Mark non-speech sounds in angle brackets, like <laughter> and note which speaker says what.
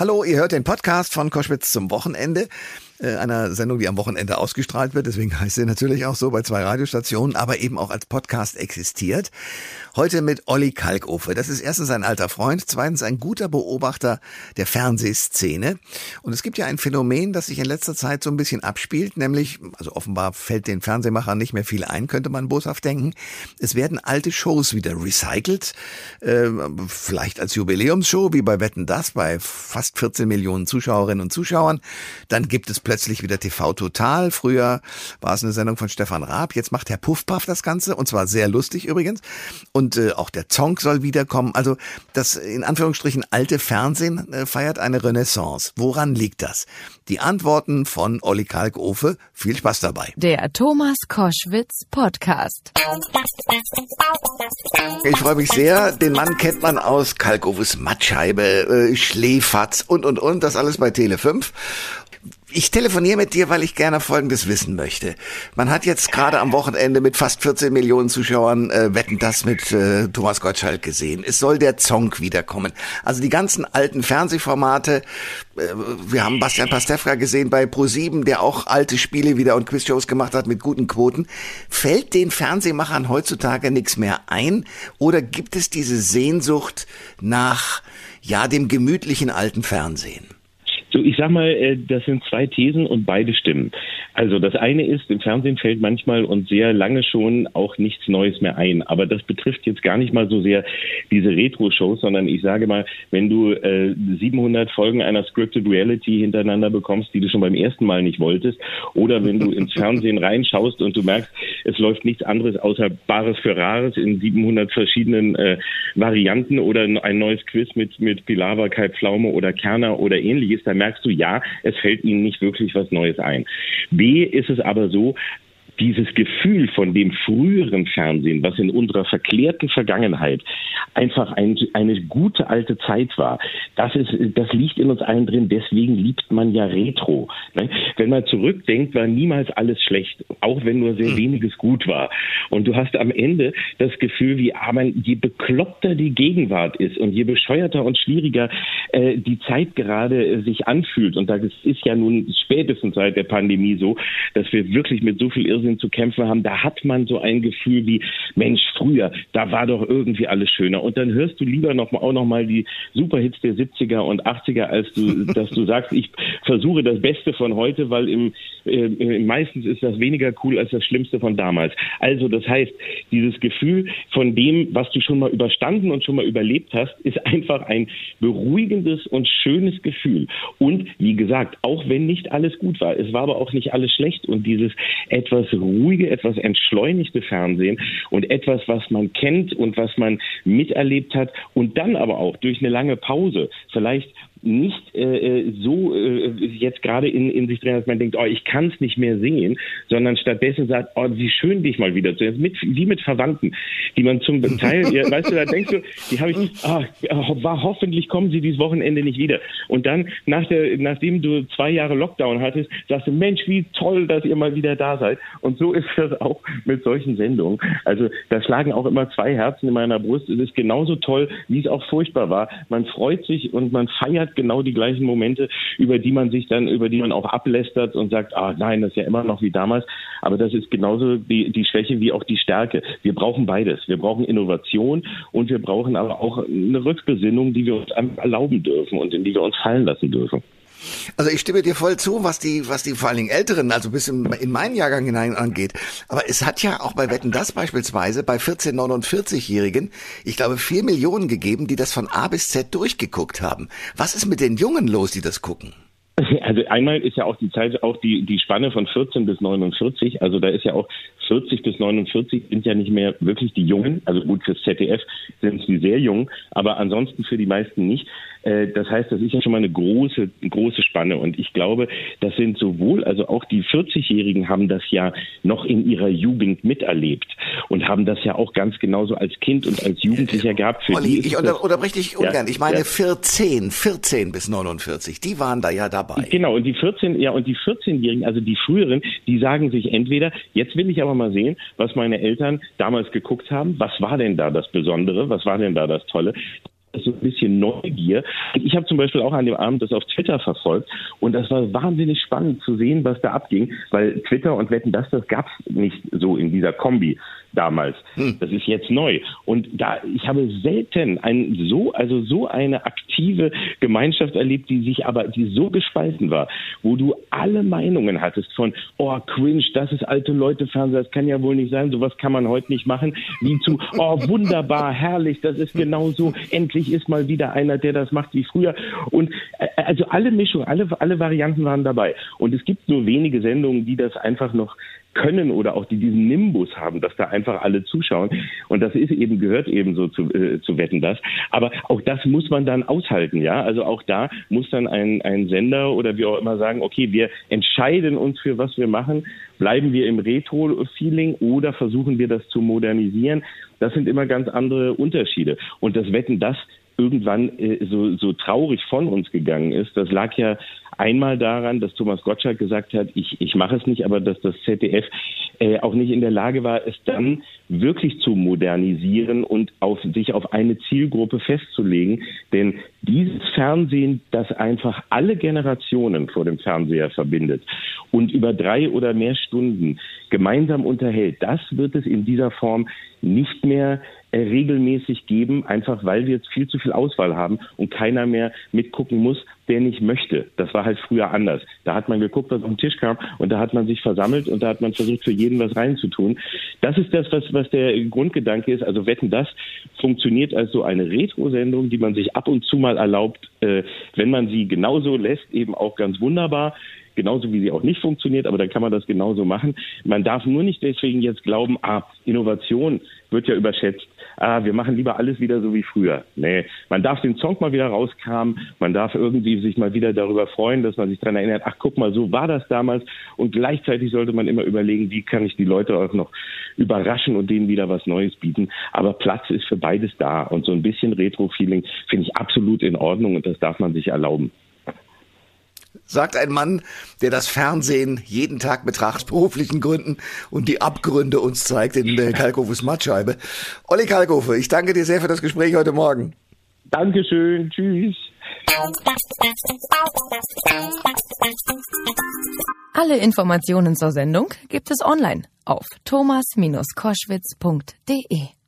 Speaker 1: Hallo, ihr hört den Podcast von Koschwitz zum Wochenende. Äh, einer Sendung, die am Wochenende ausgestrahlt wird. Deswegen heißt sie natürlich auch so bei zwei Radiostationen, aber eben auch als Podcast existiert. Heute mit Olli Kalkofe. Das ist erstens ein alter Freund, zweitens ein guter Beobachter der Fernsehszene. Und es gibt ja ein Phänomen, das sich in letzter Zeit so ein bisschen abspielt, nämlich, also offenbar fällt den Fernsehmachern nicht mehr viel ein, könnte man boshaft denken. Es werden alte Shows wieder recycelt, äh, vielleicht als Jubiläumsshow, wie bei Wetten Das, bei fast 14 Millionen Zuschauerinnen und Zuschauern. Dann gibt es plötzlich wieder TV Total. Früher war es eine Sendung von Stefan Raab. Jetzt macht Herr Puffpaff das Ganze und zwar sehr lustig übrigens. Und äh, auch der Zonk soll wiederkommen. Also das in Anführungsstrichen alte Fernsehen äh, feiert eine Renaissance. Woran liegt das? Die Antworten von Olli Kalkofe. Viel Spaß dabei.
Speaker 2: Der Thomas Koschwitz Podcast.
Speaker 1: Ich freue mich sehr. Den Mann kennt man aus Kalkofes Mattscheibe, äh, Schläfatz und und und. Das alles bei Tele 5. Ich telefoniere mit dir, weil ich gerne Folgendes wissen möchte. Man hat jetzt gerade am Wochenende mit fast 14 Millionen Zuschauern äh, Wetten das mit äh, Thomas Gottschalk gesehen. Es soll der Zonk wiederkommen. Also die ganzen alten Fernsehformate. Äh, wir haben Bastian Pastewka gesehen bei Pro7, der auch alte Spiele wieder und Quizshows gemacht hat mit guten Quoten. Fällt den Fernsehmachern heutzutage nichts mehr ein? Oder gibt es diese Sehnsucht nach, ja, dem gemütlichen alten Fernsehen?
Speaker 3: So, ich sag mal, äh, das sind zwei Thesen und beide stimmen. Also das eine ist, im Fernsehen fällt manchmal und sehr lange schon auch nichts Neues mehr ein. Aber das betrifft jetzt gar nicht mal so sehr diese Retro-Shows, sondern ich sage mal, wenn du äh, 700 Folgen einer Scripted Reality hintereinander bekommst, die du schon beim ersten Mal nicht wolltest, oder wenn du ins <laughs> Fernsehen reinschaust und du merkst, es läuft nichts anderes außer Bares für Rares in 700 verschiedenen äh, Varianten oder ein neues Quiz mit, mit Pilawa, Kai Pflaume oder Kerner oder ähnliches, dann merkst du, ja, es fällt ihnen nicht wirklich was Neues ein. B ist es aber so, dieses Gefühl von dem früheren Fernsehen, was in unserer verklärten Vergangenheit einfach ein, eine gute alte Zeit war, das ist, das liegt in uns allen drin. Deswegen liebt man ja Retro. Ne? Wenn man zurückdenkt, war niemals alles schlecht, auch wenn nur sehr hm. weniges gut war. Und du hast am Ende das Gefühl, wie aber je bekloppter die Gegenwart ist und je bescheuerter und schwieriger äh, die Zeit gerade äh, sich anfühlt. Und das ist ja nun spätestens seit der Pandemie so, dass wir wirklich mit so viel Irrsinn Fernsehen zu kämpfen haben, da hat man so ein Gefühl wie, Mensch, früher, da war doch irgendwie alles schöner. Und dann hörst du lieber noch, auch noch mal die Superhits der 70er und 80er, als du, <laughs> dass du sagst, ich versuche das Beste von heute, weil im, äh, meistens ist das weniger cool als das Schlimmste von damals. Also das heißt, dieses Gefühl von dem, was du schon mal überstanden und schon mal überlebt hast, ist einfach ein beruhigendes und schönes Gefühl. Und wie gesagt, auch wenn nicht alles gut war, es war aber auch nicht alles schlecht und dieses etwas ruhige, etwas entschleunigte Fernsehen und etwas, was man kennt und was man miterlebt hat und dann aber auch durch eine lange Pause vielleicht nicht äh, äh, so äh, jetzt gerade in, in sich drin, dass man denkt, oh, ich kann es nicht mehr sehen, sondern stattdessen sagt, oh, wie schön dich mal wieder zu sehen. Mit, wie mit Verwandten, die man zum Teil, ja, weißt du, da denkst du, die habe ich, ah, war hoffentlich kommen sie dieses Wochenende nicht wieder. Und dann, nach der, nachdem du zwei Jahre Lockdown hattest, sagst du, Mensch, wie toll, dass ihr mal wieder da seid. Und so ist das auch mit solchen Sendungen. Also da schlagen auch immer zwei Herzen in meiner Brust. Es ist genauso toll, wie es auch furchtbar war. Man freut sich und man feiert hat genau die gleichen Momente, über die man sich dann, über die man auch ablästert und sagt, ah nein, das ist ja immer noch wie damals. Aber das ist genauso die, die Schwäche wie auch die Stärke. Wir brauchen beides. Wir brauchen Innovation und wir brauchen aber auch eine Rückbesinnung, die wir uns erlauben dürfen und in die wir uns fallen lassen dürfen.
Speaker 1: Also ich stimme dir voll zu, was die, was die vor allen Dingen Älteren, also bis in, in meinen Jahrgang hinein angeht. Aber es hat ja auch bei Wetten das beispielsweise bei 14, 49-Jährigen, ich glaube, vier Millionen gegeben, die das von A bis Z durchgeguckt haben. Was ist mit den Jungen los, die das gucken? <laughs>
Speaker 3: Also einmal ist ja auch die Zeit, auch die, die Spanne von 14 bis 49, also da ist ja auch 40 bis 49 sind ja nicht mehr wirklich die Jungen, also gut fürs ZDF sind sie sehr jung, aber ansonsten für die meisten nicht. Äh, das heißt, das ist ja schon mal eine große, große Spanne. Und ich glaube, das sind sowohl, also auch die 40-Jährigen haben das ja noch in ihrer Jugend miterlebt und haben das ja auch ganz genauso als Kind und als Jugendlicher gehabt.
Speaker 1: Für Olli, ich unter, unterbreche dich ungern. Ja, ich meine ja. 14, 14 bis 49, die waren da ja dabei.
Speaker 3: Genau, und die 14, ja, und die 14-Jährigen, also die früheren, die sagen sich entweder, jetzt will ich aber mal sehen, was meine Eltern damals geguckt haben, was war denn da das Besondere, was war denn da das Tolle? so ein bisschen Neugier. Ich habe zum Beispiel auch an dem Abend das auf Twitter verfolgt und das war wahnsinnig spannend zu sehen, was da abging, weil Twitter und Wetten, das, das gab es nicht so in dieser Kombi damals. Hm. Das ist jetzt neu. Und da, ich habe selten ein so, also so eine aktive Gemeinschaft erlebt, die sich aber, die so gespalten war, wo du alle Meinungen hattest von, oh, cringe, das ist alte Leute Fernseher, das kann ja wohl nicht sein, sowas kann man heute nicht machen, wie zu, oh, wunderbar, <laughs> herrlich, das ist genau so, endlich ist mal wieder einer, der das macht wie früher. Und äh, also alle Mischungen, alle, alle Varianten waren dabei. Und es gibt nur wenige Sendungen, die das einfach noch können oder auch die diesen Nimbus haben, dass da einfach alle zuschauen. Und das ist eben, gehört eben so zu, äh, zu wetten das. Aber auch das muss man dann aushalten, ja. Also auch da muss dann ein, ein Sender oder wie auch immer sagen, okay, wir entscheiden uns für was wir machen. Bleiben wir im Retro-Feeling oder versuchen wir das zu modernisieren? Das sind immer ganz andere Unterschiede. Und das Wetten, das irgendwann äh, so, so traurig von uns gegangen ist, das lag ja einmal daran, dass Thomas Gottschalk gesagt hat, ich, ich mache es nicht, aber dass das ZDF äh, auch nicht in der Lage war, es dann wirklich zu modernisieren und auf, sich auf eine Zielgruppe festzulegen. Denn dieses Fernsehen, das einfach alle Generationen vor dem Fernseher verbindet und über drei oder mehr Stunden gemeinsam unterhält, das wird es in dieser Form nicht mehr äh, regelmäßig geben, einfach weil wir jetzt viel zu viel Auswahl haben und keiner mehr mitgucken muss, der nicht möchte. Das war halt früher anders. Da hat man geguckt, was auf den Tisch kam und da hat man sich versammelt und da hat man versucht, für jeden was reinzutun. Das ist das, was, was der Grundgedanke ist. Also Wetten, das funktioniert als so eine Retro-Sendung, die man sich ab und zu mal erlaubt, äh, wenn man sie genauso lässt, eben auch ganz wunderbar genauso wie sie auch nicht funktioniert, aber dann kann man das genauso machen. Man darf nur nicht deswegen jetzt glauben, ah, Innovation wird ja überschätzt. Ah, wir machen lieber alles wieder so wie früher. Nee, man darf den Song mal wieder rauskramen, man darf irgendwie sich mal wieder darüber freuen, dass man sich daran erinnert, ach guck mal, so war das damals. Und gleichzeitig sollte man immer überlegen, wie kann ich die Leute auch noch überraschen und denen wieder was Neues bieten. Aber Platz ist für beides da. Und so ein bisschen Retro-Feeling finde ich absolut in Ordnung und das darf man sich erlauben
Speaker 1: sagt ein Mann, der das Fernsehen jeden Tag betrachtet, beruflichen Gründen und die Abgründe uns zeigt in der Kalkhofes Mattscheibe. Olli Kalkhofe, ich danke dir sehr für das Gespräch heute Morgen.
Speaker 3: Dankeschön, tschüss.
Speaker 2: Alle Informationen zur Sendung gibt es online auf thomas-koschwitz.de.